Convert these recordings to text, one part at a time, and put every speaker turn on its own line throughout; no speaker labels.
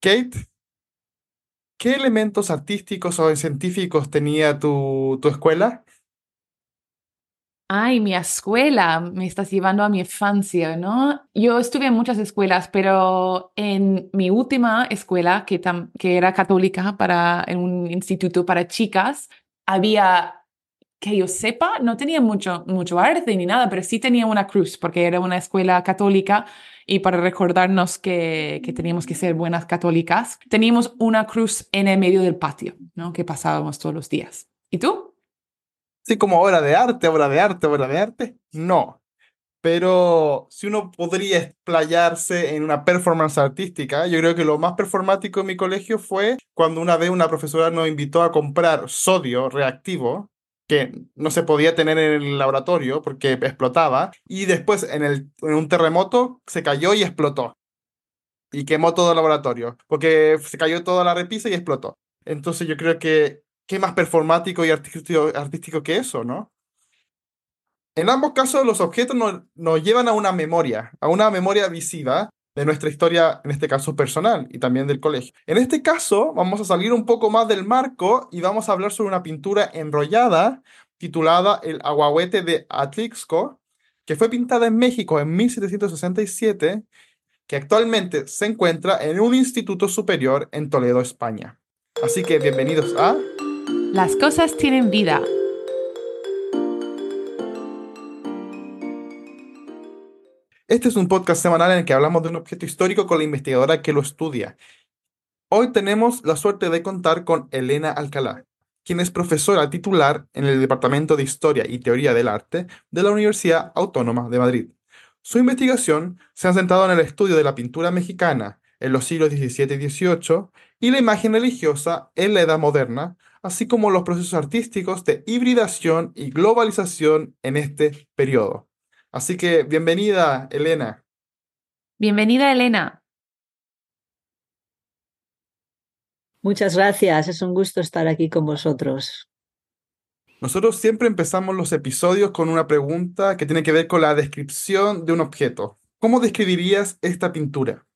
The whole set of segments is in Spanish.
Kate, ¿qué elementos artísticos o científicos tenía tu, tu escuela?
Ay, mi escuela, me estás llevando a mi infancia, ¿no? Yo estuve en muchas escuelas, pero en mi última escuela, que, que era católica, para, en un instituto para chicas, había, que yo sepa, no tenía mucho, mucho arte ni nada, pero sí tenía una cruz, porque era una escuela católica y para recordarnos que, que teníamos que ser buenas católicas, teníamos una cruz en el medio del patio, ¿no? Que pasábamos todos los días. ¿Y tú?
Sí, como obra de arte, obra de arte, obra de arte. No. Pero si uno podría explayarse en una performance artística, yo creo que lo más performático en mi colegio fue cuando una vez una profesora nos invitó a comprar sodio reactivo, que no se podía tener en el laboratorio porque explotaba, y después en, el, en un terremoto se cayó y explotó. Y quemó todo el laboratorio, porque se cayó toda la repisa y explotó. Entonces yo creo que qué más performático y artístico, que eso, ¿no? En ambos casos, los objetos nos, nos, llevan a una memoria, a una memoria visiva de nuestra historia, en este caso personal y también del colegio. En este caso, vamos a salir un poco más del marco y vamos a hablar sobre una pintura enrollada titulada El Aguahuete de Atlixco, que fue pintada en México en 1767, que actualmente se encuentra en un instituto superior en Toledo, España. Así que bienvenidos a
las cosas tienen vida.
Este es un podcast semanal en el que hablamos de un objeto histórico con la investigadora que lo estudia. Hoy tenemos la suerte de contar con Elena Alcalá, quien es profesora titular en el Departamento de Historia y Teoría del Arte de la Universidad Autónoma de Madrid. Su investigación se ha centrado en el estudio de la pintura mexicana en los siglos XVII y XVIII y la imagen religiosa en la Edad Moderna, así como los procesos artísticos de hibridación y globalización en este periodo. Así que bienvenida, Elena.
Bienvenida, Elena.
Muchas gracias, es un gusto estar aquí con vosotros.
Nosotros siempre empezamos los episodios con una pregunta que tiene que ver con la descripción de un objeto. ¿Cómo describirías esta pintura?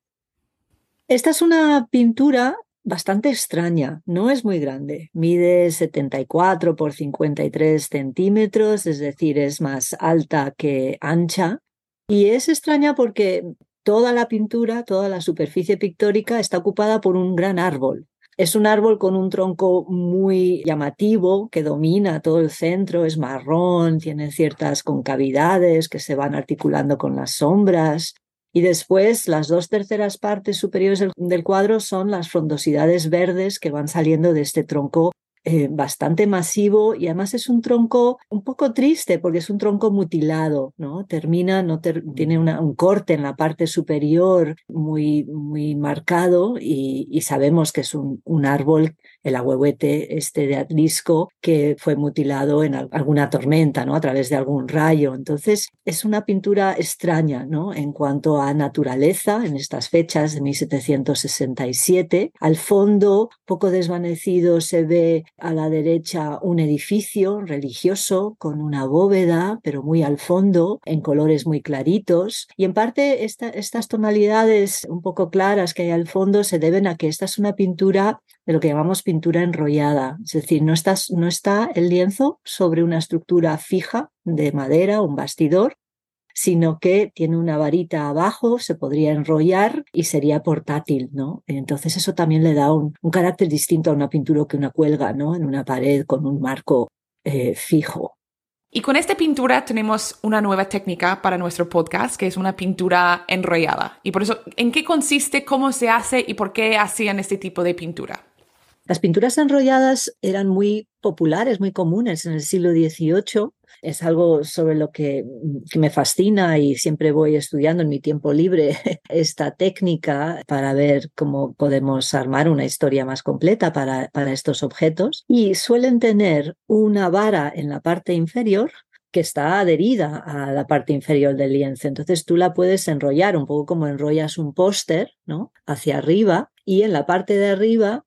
Esta es una pintura bastante extraña, no es muy grande, mide 74 por 53 centímetros, es decir, es más alta que ancha, y es extraña porque toda la pintura, toda la superficie pictórica está ocupada por un gran árbol. Es un árbol con un tronco muy llamativo que domina todo el centro, es marrón, tiene ciertas concavidades que se van articulando con las sombras y después las dos terceras partes superiores del, cuadro son las frondosidades verdes que van saliendo de este tronco eh, bastante masivo y además es un tronco un poco triste porque es un tronco mutilado, ¿no? Termina, no tiene un corte en la parte superior muy, muy marcado y, sabemos que es un, un árbol el ahuehuete este de Atlisco que fue mutilado en alguna tormenta, ¿no? A través de algún rayo. Entonces, es una pintura extraña, ¿no? En cuanto a naturaleza, en estas fechas de 1767. Al fondo, poco desvanecido, se ve a la derecha un edificio religioso con una bóveda, pero muy al fondo, en colores muy claritos. Y en parte estas tonalidades un poco claras que hay al fondo se deben a que esta es una pintura de lo que llamamos pintura enrollada, es decir, no está, no está el lienzo sobre una estructura fija de madera un bastidor, sino que tiene una varita abajo, se podría enrollar y sería portátil, ¿no? Entonces eso también le da un, carácter distinto a una pintura que una cuelga, ¿no? En una pared con un marco eh, fijo.
Y con esta pintura tenemos una nueva técnica para nuestro podcast, que es una pintura enrollada. Y por eso, ¿en qué consiste, cómo se hace y por qué hacían este tipo de pintura?
Las pinturas enrolladas eran muy populares, muy comunes en el siglo XVIII. Es algo sobre lo que, me fascina y siempre voy estudiando en mi tiempo libre esta técnica para ver cómo podemos armar una historia más completa para, para estos objetos. Y suelen tener una vara en la parte inferior que está adherida a la parte inferior del lienzo. Entonces tú la puedes enrollar un poco como enrollas un póster, ¿no? Hacia arriba y en la parte de arriba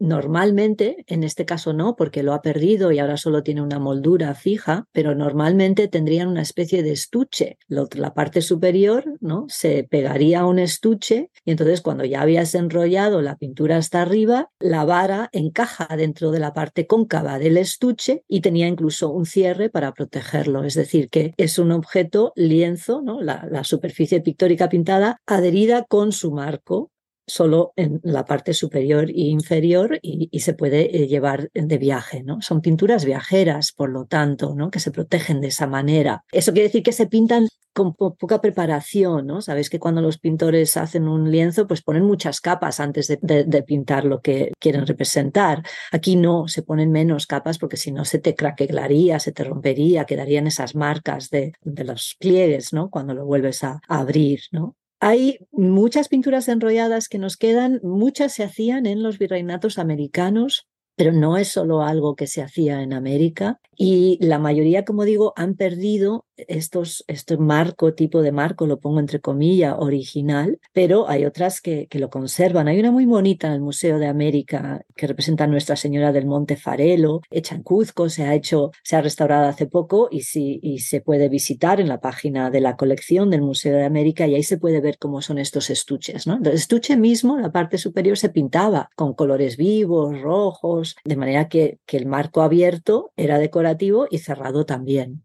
Normalmente, en este caso no, porque lo ha perdido y ahora solo tiene una moldura fija, pero normalmente tendrían una especie de estuche. La parte superior ¿no? se pegaría a un estuche y entonces cuando ya habías enrollado la pintura hasta arriba, la vara encaja dentro de la parte cóncava del estuche y tenía incluso un cierre para protegerlo. Es decir, que es un objeto lienzo, ¿no? la, la superficie pictórica pintada adherida con su marco solo en la parte superior e inferior y, se puede eh, llevar de viaje, ¿no? Son pinturas viajeras, por lo tanto, ¿no? Que se protegen de esa manera. Eso quiere decir que se pintan con poca preparación, ¿no? Sabéis que cuando los pintores hacen un lienzo, pues ponen muchas capas antes de, pintar lo que quieren representar. Aquí no, se ponen menos capas porque si no se te craquelaría, se te rompería, quedarían esas marcas de, los pliegues, ¿no? Cuando lo vuelves a, a abrir, ¿no? Hay muchas pinturas enrolladas que nos quedan, muchas se hacían en los virreinatos americanos, pero no es solo algo que se hacía en América y la mayoría, como digo, han perdido estos, este marco, tipo de marco, lo pongo entre comillas, original, pero hay otras que, que, lo conservan. Hay una muy bonita en el Museo de América que representa a Nuestra Señora del Monte Farelo, hecha en Cuzco, se ha hecho, se ha restaurado hace poco y, sí, y se puede visitar en la página de la colección del Museo de América y ahí se puede ver cómo son estos estuches. ¿no? El estuche mismo, la parte superior, se pintaba con colores vivos, rojos, de manera que, que el marco abierto era decorativo y cerrado también.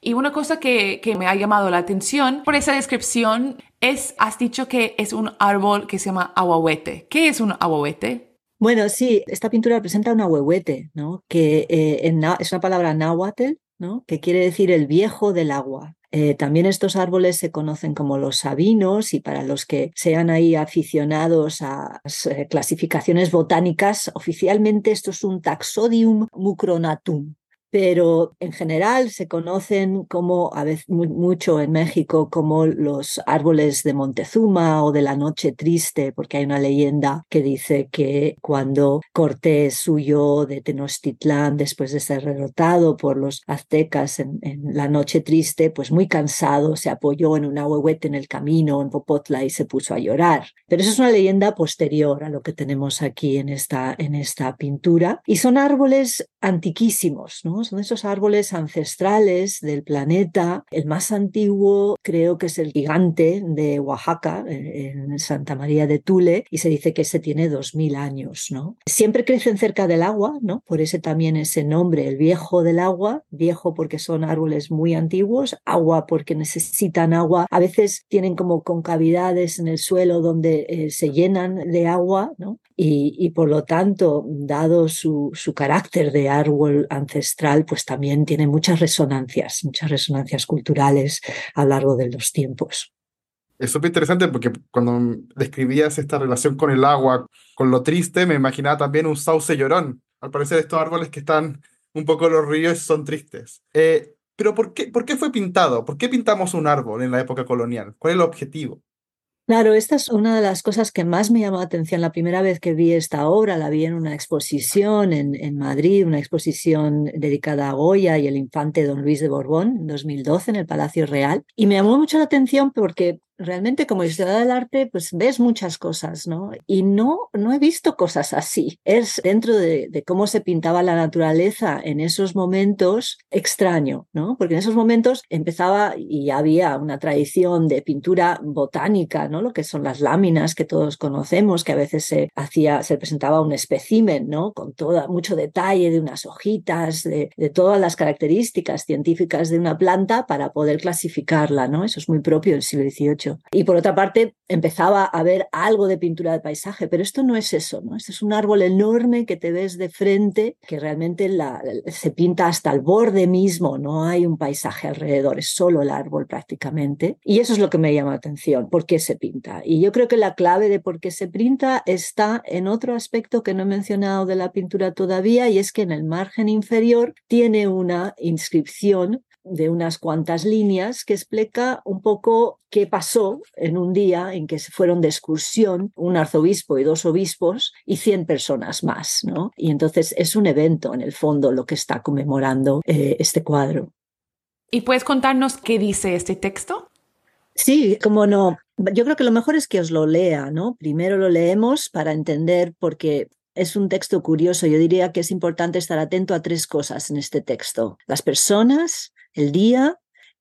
Y una cosa que, me ha llamado la atención por esa descripción es, has dicho que es un árbol que se llama aguahuete. ¿Qué es un aguahuete?
Bueno, sí, esta pintura representa un ahuehuete, ¿no? Que eh, es una palabra náhuatl, ¿no? Que quiere decir el viejo del agua. Eh, también estos árboles se conocen como los sabinos y para los que sean ahí aficionados a las eh, clasificaciones botánicas, oficialmente esto es un Taxodium mucronatum, pero en general se conocen como, a veces mucho en México, como los árboles de Montezuma o de la Noche Triste, porque hay una leyenda que dice que cuando Cortés huyó de Tenochtitlán después de ser derrotado por los aztecas en, la Noche Triste, pues muy cansado se apoyó en un ahuehuete en el camino en Popotla y se puso a llorar. Pero eso es una leyenda posterior a lo que tenemos aquí en esta, en esta pintura y son árboles antiquísimos, ¿no? Son esos árboles ancestrales del planeta. El más antiguo creo que es el gigante de Oaxaca, en Santa María de Tule, y se dice que ese tiene 2000 años, ¿no? Siempre crecen cerca del agua, ¿no? Por ese también ese nombre, el viejo del agua, viejo porque son árboles muy antiguos, agua porque necesitan agua. A veces tienen como concavidades en el suelo donde eh, se llenan de agua, ¿no? Y, por lo tanto, dado su, su carácter de árbol ancestral, pues también tiene muchas resonancias, muchas resonancias culturales a lo largo de los tiempos.
Es súper interesante porque cuando describías esta relación con el agua, con lo triste, me imaginaba también un sauce llorón. Al parecer estos árboles que están un poco en los ríos son tristes. Eh, pero ¿por qué, ¿por qué fue pintado? ¿Por qué pintamos un árbol en la época colonial? ¿Cuál es el objetivo?
Claro, esta es una de las cosas que más me llamó la atención. La primera vez que vi esta obra la vi en una exposición en, Madrid, una exposición dedicada a Goya y el infante don Luis de Borbón en 2012 en el Palacio Real. Y me llamó mucho la atención porque realmente como historiadora del arte, pues ves muchas cosas, ¿no? Y no, no he visto cosas así. Es dentro de, cómo se pintaba la naturaleza en esos momentos extraño, ¿no? Porque en esos momentos empezaba y había una tradición de pintura botánica, ¿no? Lo que son las láminas que todos conocemos, que a veces se hacía, se presentaba un espécimen, ¿no? Con toda, mucho detalle de unas hojitas, de, de todas las características científicas de una planta para poder clasificarla, ¿no? Eso es muy propio del siglo XVIII. Y por otra parte, empezaba a ver algo de pintura de paisaje, pero esto no es eso, ¿no? Este es un árbol enorme que te ves de frente, que realmente se pinta hasta el borde mismo, no hay un paisaje alrededor, es solo el árbol prácticamente. Y eso es lo que me llama la atención, ¿por qué se pinta? Y yo creo que la clave de por qué se pinta está en otro aspecto que no he mencionado de la pintura todavía, y es que en el margen inferior tiene una inscripción de unas cuantas líneas que explica un poco qué pasó en un día en que se fueron de excursión un arzobispo y dos obispos y 100 personas más, ¿no? Y entonces es un evento en el fondo lo que está conmemorando eh, este cuadro.
¿Y puedes contarnos qué dice este texto?
Sí, como no. Yo creo que lo mejor es que os lo lea, ¿no? Primero lo leemos para entender porque es un texto curioso. Yo diría que es importante estar atento a tres cosas en este texto. Las personas, el día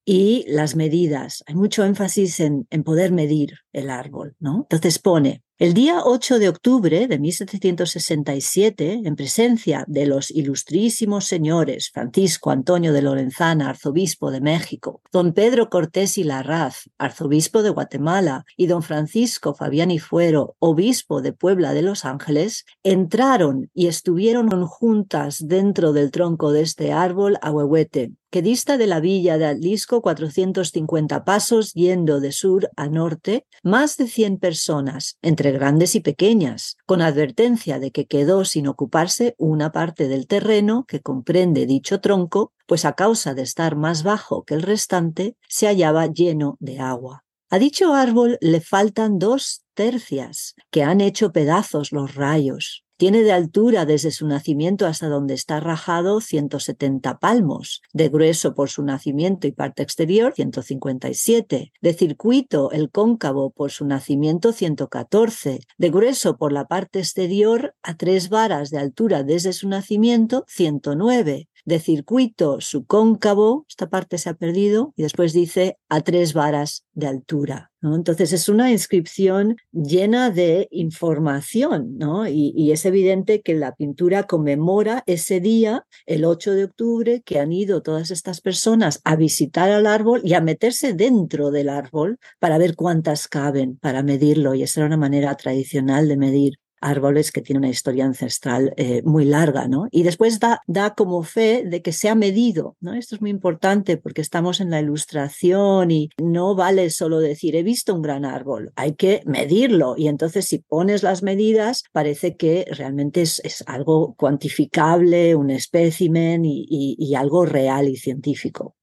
y las medidas. Hay mucho énfasis en, en poder medir el árbol, ¿no? Entonces pone, el día 8 de octubre de 1767, en presencia de los ilustrísimos señores Francisco Antonio de Lorenzana, arzobispo de México, don Pedro Cortés y Larraz, arzobispo de Guatemala, y don Francisco Fabián y Fuero, obispo de Puebla de Los Ángeles, entraron y estuvieron juntas dentro del tronco de este árbol a Huehuete, que dista de la villa de Atlisco 450 pasos yendo de sur a norte, más de 100 personas, entre grandes y pequeñas, con advertencia de que quedó sin ocuparse una parte del terreno que comprende dicho tronco, pues a causa de estar más bajo que el restante, se hallaba lleno de agua. A dicho árbol le faltan dos tercias, que han hecho pedazos los rayos, tiene de altura desde su nacimiento hasta donde está rajado 170 palmos, de grueso por su nacimiento y parte exterior 157, de circuito el cóncavo por su nacimiento 114, de grueso por la parte exterior a tres varas de altura desde su nacimiento 109, de circuito su cóncavo, esta parte se ha perdido, y después dice a tres varas de altura. Entonces es una inscripción llena de información, ¿no? Y, y, es evidente que la pintura conmemora ese día, el 8 de octubre, que han ido todas estas personas a visitar al árbol y a meterse dentro del árbol para ver cuántas caben, para medirlo. Y esa era una manera tradicional de medir árboles que tienen una historia ancestral eh, muy larga, ¿no? Y después da, da como fe de que se ha medido, ¿no? Esto es muy importante porque estamos en la ilustración y no vale solo decir he visto un gran árbol, hay que medirlo y entonces si pones las medidas parece que realmente es, es algo cuantificable, un espécimen y, y, y algo real y científico.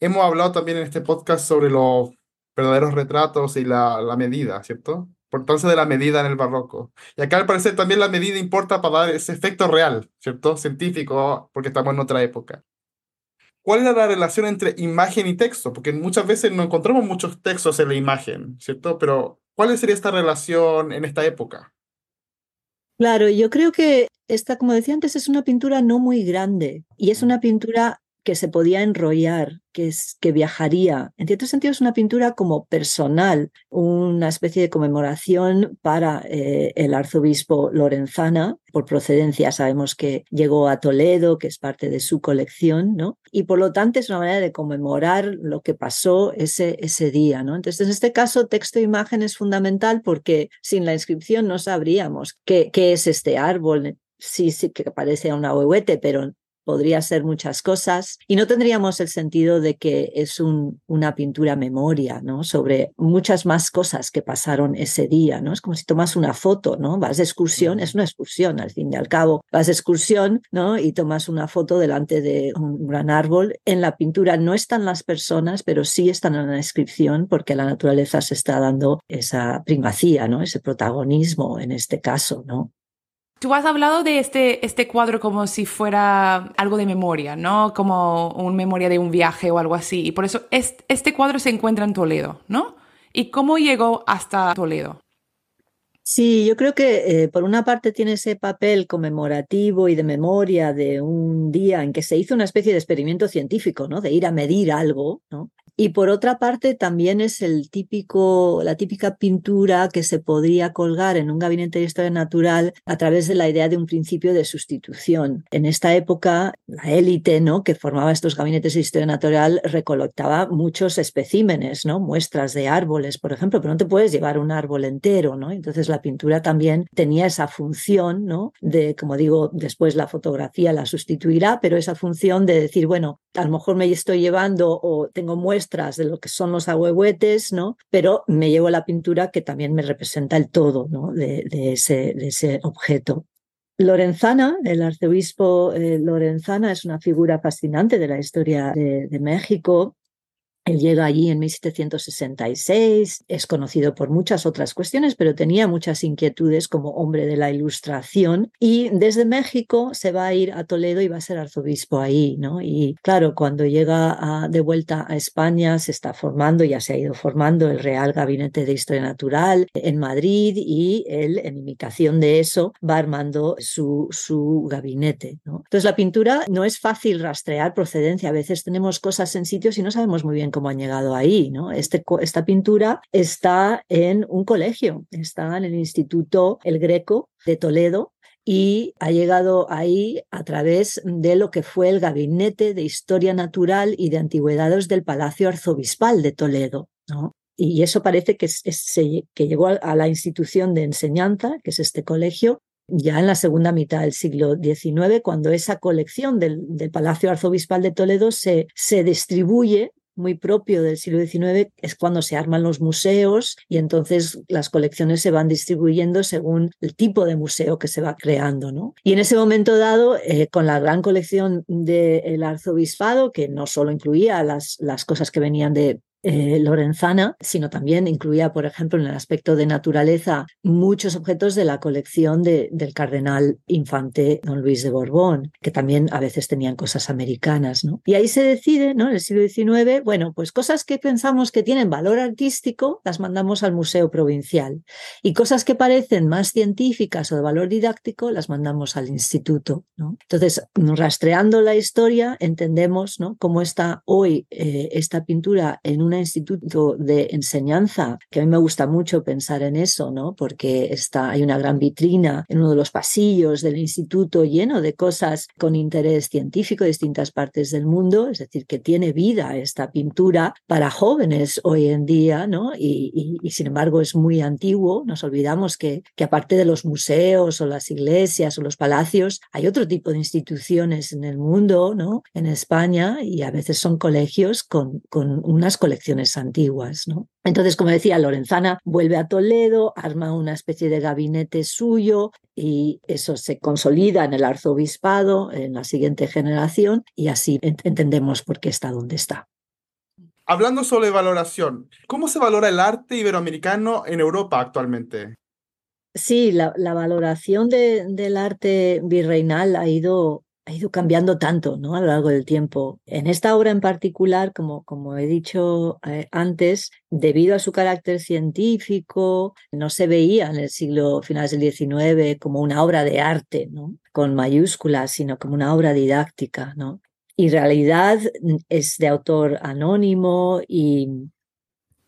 Hemos hablado también en este podcast sobre los verdaderos retratos y la, la medida, ¿cierto? Importancia de la medida en el barroco. Y acá al parecer también la medida importa para dar ese efecto real, ¿cierto? Científico, porque estamos en otra época. ¿Cuál es la relación entre imagen y texto? Porque muchas veces no encontramos muchos textos en la imagen, ¿cierto? Pero ¿cuál sería esta relación en esta época?
Claro, yo creo que esta, como decía antes, es una pintura no muy grande y es una pintura que se podía enrollar, que, es, que viajaría. En cierto sentido es una pintura como personal, una especie de conmemoración para eh, el arzobispo Lorenzana. Por procedencia sabemos que llegó a Toledo, que es parte de su colección, ¿no? Y por lo tanto es una manera de conmemorar lo que pasó ese, ese día, ¿no? Entonces, en este caso, texto e imagen es fundamental porque sin la inscripción no sabríamos qué, qué es este árbol, sí, sí que parece un ahuehuete, pero podría ser muchas cosas y no tendríamos el sentido de que es un, una pintura memoria, ¿no? Sobre muchas más cosas que pasaron ese día, ¿no? Es como si tomas una foto, ¿no? Vas de excursión, es una excursión al fin y al cabo, vas de excursión, ¿no? Y tomas una foto delante de un gran árbol. En la pintura no están las personas, pero sí están en la descripción porque la naturaleza se está dando esa primacía, ¿no? Ese protagonismo en este caso, ¿no?
Tú has hablado de este, este cuadro como si fuera algo de memoria, ¿no? Como una memoria de un viaje o algo así. Y por eso este, cuadro se encuentra en Toledo, ¿no? ¿Y cómo llegó hasta Toledo?
Sí, yo creo que eh, por una parte tiene ese papel conmemorativo y de memoria de un día en que se hizo una especie de experimento científico, ¿no? De ir a medir algo, ¿no? Y por otra parte, también es el típico, la típica pintura que se podría colgar en un gabinete de historia natural a través de la idea de un principio de sustitución. En esta época, la élite, ¿no? que formaba estos gabinetes de historia natural, recolectaba muchos especímenes, ¿no? Muestras de árboles, por ejemplo, pero no te puedes llevar un árbol entero, ¿no? Entonces la pintura también tenía esa función, ¿no? De, como digo, después la fotografía la sustituirá, pero esa función de decir, bueno, a lo mejor me estoy llevando o tengo muestras de lo que son los ahuehuetes, ¿no? Pero me llevo la pintura que también me representa el todo, ¿no? De, ese, de ese objeto. Lorenzana, el arzobispo eh, Lorenzana, es una figura fascinante de la historia de México Él llega allí en 1766, es conocido por muchas otras cuestiones, pero tenía muchas inquietudes como hombre de la ilustración y desde México se va a ir a Toledo y va a ser arzobispo ahí, ¿no? Y claro, cuando llega de vuelta a España se está formando, ya se ha ido formando el Real Gabinete de Historia Natural en Madrid y él, en imitación de eso, va armando su, su gabinete, ¿no? Entonces la pintura no es fácil rastrear procedencia, a veces tenemos cosas en sitios y no sabemos muy bien cómo han llegado ahí. ¿no? Este, esta pintura está en un colegio, está en el Instituto El Greco de Toledo, y ha llegado ahí a través de lo que fue el Gabinete de Historia Natural y de Antigüedades del Palacio Arzobispal de Toledo. ¿no? Y eso parece que, que llegó a, la institución de enseñanza, que es este colegio, ya en la segunda mitad del siglo XIX, cuando esa colección del, del Palacio Arzobispal de Toledo se, se distribuye muy propio del siglo XIX es cuando se arman los museos y entonces las colecciones se van distribuyendo según el tipo de museo que se va creando. ¿no? Y en ese momento dado, eh, con la gran colección del arzobispado, que no solo incluía las, las cosas que venían de eh, lorenzana, sino también incluía, por ejemplo, en el aspecto de naturaleza, muchos objetos de la colección de, del cardenal infante don Luis de Borbón, que también a veces tenían cosas americanas. ¿no? Y ahí se decide, ¿no? en el siglo XIX, bueno, pues cosas que pensamos que tienen valor artístico, las mandamos al Museo Provincial. Y cosas que parecen más científicas o de valor didáctico, las mandamos al instituto. ¿no? Entonces, rastreando la historia, entendemos ¿no? cómo está hoy eh, esta pintura en un un instituto de enseñanza, que a mí me gusta mucho pensar en eso, ¿no? Porque está, hay una gran vitrina en uno de los pasillos del instituto lleno de cosas con interés científico de distintas partes del mundo, es decir, que tiene vida esta pintura para jóvenes hoy en día, ¿no? Y, sin embargo es muy antiguo, nos olvidamos que, que aparte de los museos o las iglesias o los palacios, hay otro tipo de instituciones en el mundo, ¿no? En España y a veces son colegios con, con unas colecciones antiguas. ¿no? Entonces, como decía, Lorenzana vuelve a Toledo, arma una especie de gabinete suyo y eso se consolida en el arzobispado, en la siguiente generación, y así entendemos por qué está donde está.
Hablando sobre valoración, ¿cómo se valora el arte iberoamericano en Europa actualmente?
Sí, la, valoración del arte virreinal ha ido ha ido cambiando tanto ¿no? a lo largo del tiempo. En esta obra en particular, como, como he dicho eh, antes, debido a su carácter científico, no se veía en el siglo finales del XIX como una obra de arte, ¿no? con mayúsculas, sino como una obra didáctica. ¿no? Y realidad mm, es de autor anónimo y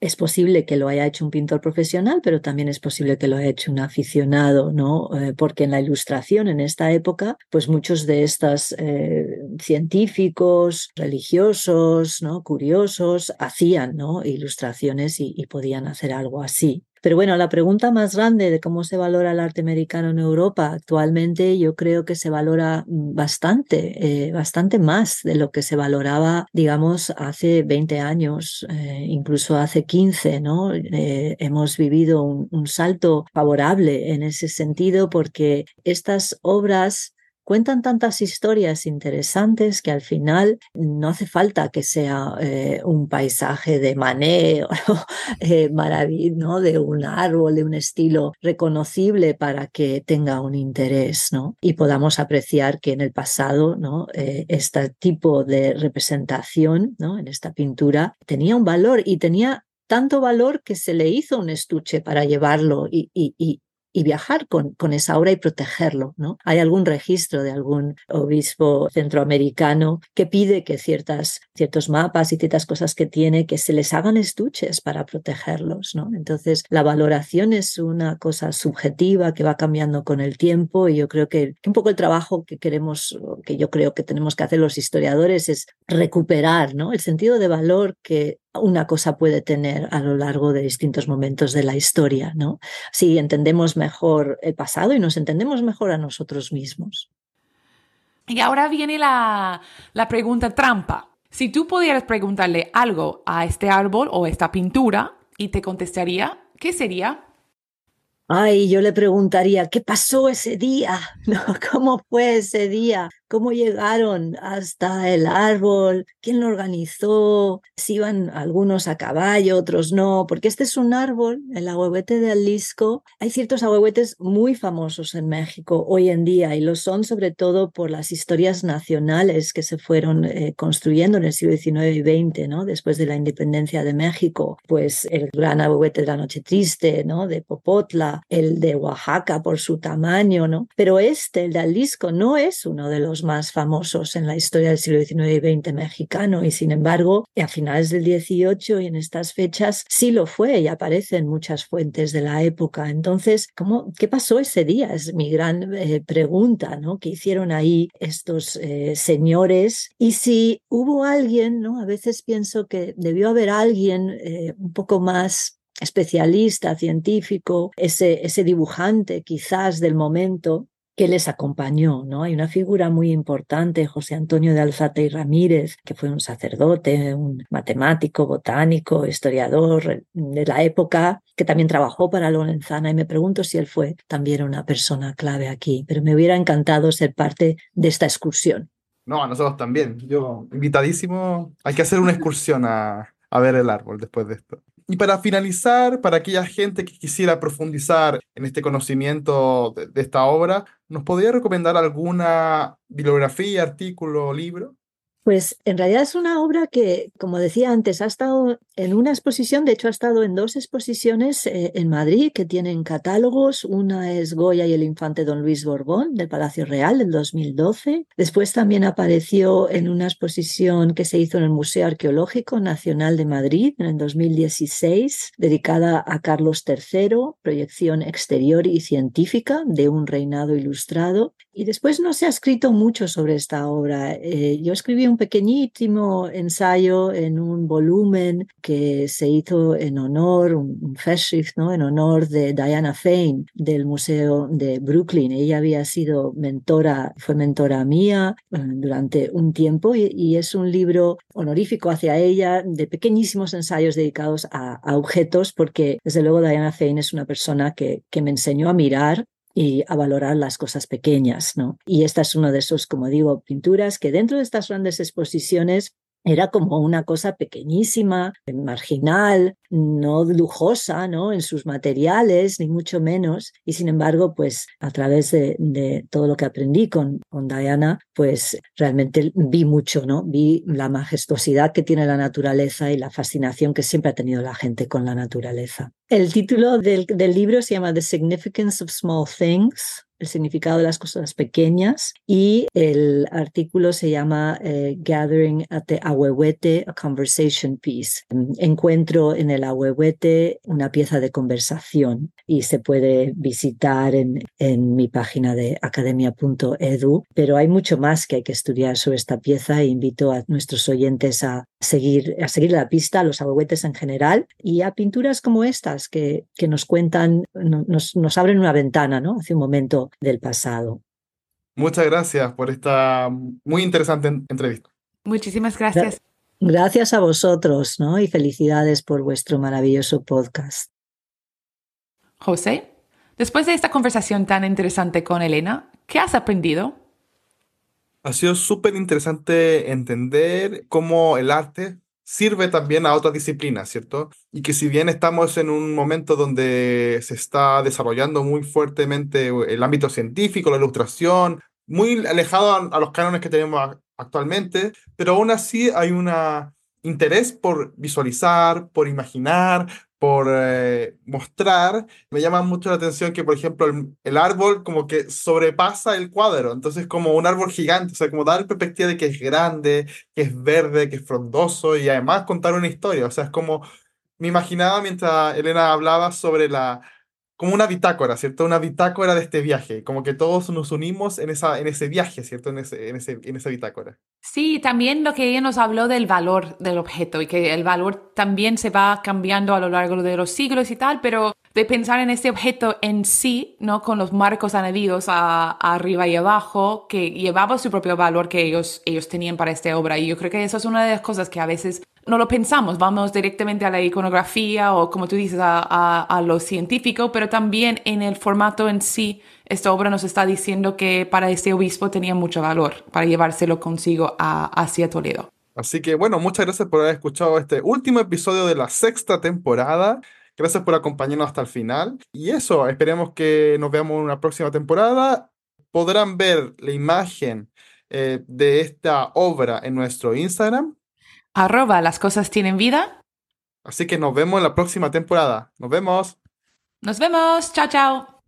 es posible que lo haya hecho un pintor profesional, pero también es posible que lo haya hecho un aficionado, ¿no? Eh, porque en la ilustración en esta época, pues muchos de estos eh, científicos, religiosos, ¿no? Curiosos, hacían, ¿no? Ilustraciones y podían hacer algo así. Pero bueno, la pregunta más grande de cómo se valora el arte americano en Europa actualmente, yo creo que se valora bastante, eh, bastante más de lo que se valoraba, digamos, hace 20 años, eh, incluso hace 15, ¿no? Eh, hemos vivido un salto favorable en ese sentido porque estas obras cuentan tantas historias interesantes que al final no hace falta que sea eh, un paisaje de Manet o eh, ¿no? de un árbol, de un estilo reconocible para que tenga un interés ¿no? y podamos apreciar que en el pasado ¿no? Eh, este tipo de representación ¿no? en esta pintura tenía un valor y tenía tanto valor que se le hizo un estuche para llevarlo y viajar con, con esa obra y protegerlo. ¿no? Hay algún registro de algún obispo centroamericano que pide que ciertas, ciertos mapas y ciertas cosas que tiene, que se les hagan estuches para protegerlos. ¿no? Entonces, la valoración es una cosa subjetiva que va cambiando con el tiempo y yo creo que, un poco el trabajo que queremos, que yo creo que tenemos que hacer los historiadores es recuperar ¿no? el sentido de valor que una cosa puede tener a lo largo de distintos momentos de la historia, ¿no? Si entendemos mejor el pasado y nos entendemos mejor a nosotros mismos.
Y ahora viene la, la pregunta trampa. Si tú pudieras preguntarle algo a este árbol o esta pintura y te contestaría, ¿qué sería?
Ay, yo le preguntaría, ¿qué pasó ese día? ¿Cómo fue ese día? Cómo llegaron hasta el árbol, quién lo organizó, si iban algunos a caballo, otros no, porque este es un árbol, el ahuehuete de Jalisco. Hay ciertos ahuehuetes muy famosos en México hoy en día y lo son sobre todo por las historias nacionales que se fueron eh, construyendo en el siglo XIX y XX, ¿no? después de la independencia de México, pues el gran ahuehuete de la Noche Triste, ¿no? de Popotla, el de Oaxaca por su tamaño, ¿no? pero este, el de Jalisco, no es uno de los más famosos en la historia del siglo XIX y XX mexicano y sin embargo a finales del XVIII y en estas fechas sí lo fue y aparece en muchas fuentes de la época. Entonces, ¿cómo, ¿qué pasó ese día? Es mi gran eh, pregunta, ¿no? ¿Qué hicieron ahí estos eh, señores? Y si hubo alguien, ¿no? A veces pienso que debió haber alguien eh, un poco más especialista, científico, ese, ese dibujante quizás del momento que les acompañó, ¿no? Hay una figura muy importante, José Antonio de Alzate y Ramírez, que fue un sacerdote, un matemático, botánico, historiador de la época, que también trabajó para Lorenzana y me pregunto si él fue también una persona clave aquí, pero me hubiera encantado ser parte de esta excursión.
No, a nosotros también. Yo, invitadísimo, hay que hacer una excursión a ver el árbol después de esto. Y para finalizar, para aquella gente que quisiera profundizar en este conocimiento de, de esta obra, ¿nos podría recomendar alguna bibliografía, artículo, libro?
Pues en realidad es una obra que, como decía antes, ha estado en una exposición, de hecho ha estado en dos exposiciones eh, en Madrid que tienen catálogos. Una es Goya y el infante Don Luis Borbón del Palacio Real del 2012. Después también apareció en una exposición que se hizo en el Museo Arqueológico Nacional de Madrid en el 2016, dedicada a Carlos III, proyección exterior y científica de un reinado ilustrado. Y después no se ha escrito mucho sobre esta obra. Eh, yo escribí un pequeñísimo ensayo en un volumen que se hizo en honor, un Festschrift, ¿no? en honor de Diana Fein del Museo de Brooklyn. Ella había sido mentora, fue mentora mía eh, durante un tiempo y, es un libro honorífico hacia ella de pequeñísimos ensayos dedicados a, objetos porque desde luego Diana Fein es una persona que, que me enseñó a mirar y a valorar las cosas pequeñas, ¿no? Y esta es una de esos, como digo, pinturas que dentro de estas grandes exposiciones era como una cosa pequeñísima, marginal, no lujosa, ¿no? En sus materiales, ni mucho menos. Y sin embargo, pues a través de, todo lo que aprendí con, con, Diana, pues realmente vi mucho, ¿no? Vi la majestuosidad que tiene la naturaleza y la fascinación que siempre ha tenido la gente con la naturaleza. El título del, del libro se llama The Significance of Small Things, el significado de las cosas pequeñas y el artículo se llama eh, Gathering at the Ahuehuete, a Conversation Piece. Encuentro en el Ahuehuete una pieza de conversación y se puede visitar en, en mi página de academia.edu, pero hay mucho más que hay que estudiar sobre esta pieza e invito a nuestros oyentes a seguir, a seguir la pista, a los ahuehuetes en general y a pinturas como estas que, que nos cuentan, nos, nos abren una ventana ¿no? hace un momento del pasado.
Muchas gracias por esta muy interesante entrevista.
Muchísimas gracias.
Gracias a vosotros, ¿no? Y felicidades por vuestro maravilloso podcast.
José, después de esta conversación tan interesante con Elena, ¿qué has aprendido?
Ha sido súper interesante entender cómo el arte sirve también a otras disciplinas, ¿cierto? Y que si bien estamos en un momento donde se está desarrollando muy fuertemente el ámbito científico, la ilustración, muy alejado a, los cánones que tenemos actualmente, pero aún así hay un interés por visualizar, por imaginar, por eh, mostrar, me llama mucho la atención que, por ejemplo, el, árbol como que sobrepasa el cuadro, entonces como un árbol gigante, o sea, como dar perspectiva de que es grande, que es verde, que es frondoso y además contar una historia, o sea, es como, me imaginaba mientras Elena hablaba sobre la, como una bitácora, ¿cierto? Una bitácora de este viaje, como que todos nos unimos en, esa, en ese viaje, ¿cierto? En, ese, en, ese, en esa bitácora.
Sí, también lo que ella nos habló del valor del objeto y que el valor también se va cambiando a lo largo de los siglos y tal, pero de pensar en este objeto en sí, ¿no? Con los marcos añadidos a, a arriba y abajo, que llevaba su propio valor que ellos, ellos tenían para esta obra. Y yo creo que eso es una de las cosas que a veces no lo pensamos, vamos directamente a la iconografía o como tú dices, a, a, a, lo científico, pero también en el formato en sí, esta obra nos está diciendo que para este obispo tenía mucho valor para llevárselo consigo a, hacia Toledo.
Así que bueno, muchas gracias por haber escuchado este último episodio de la sexta temporada. Gracias por acompañarnos hasta el final. Y eso, esperemos que nos veamos en una próxima temporada. Podrán ver la imagen eh, de esta obra en nuestro Instagram.
Arroba las cosas tienen vida.
Así que nos vemos en la próxima temporada. Nos vemos.
Nos vemos. Chao, chao.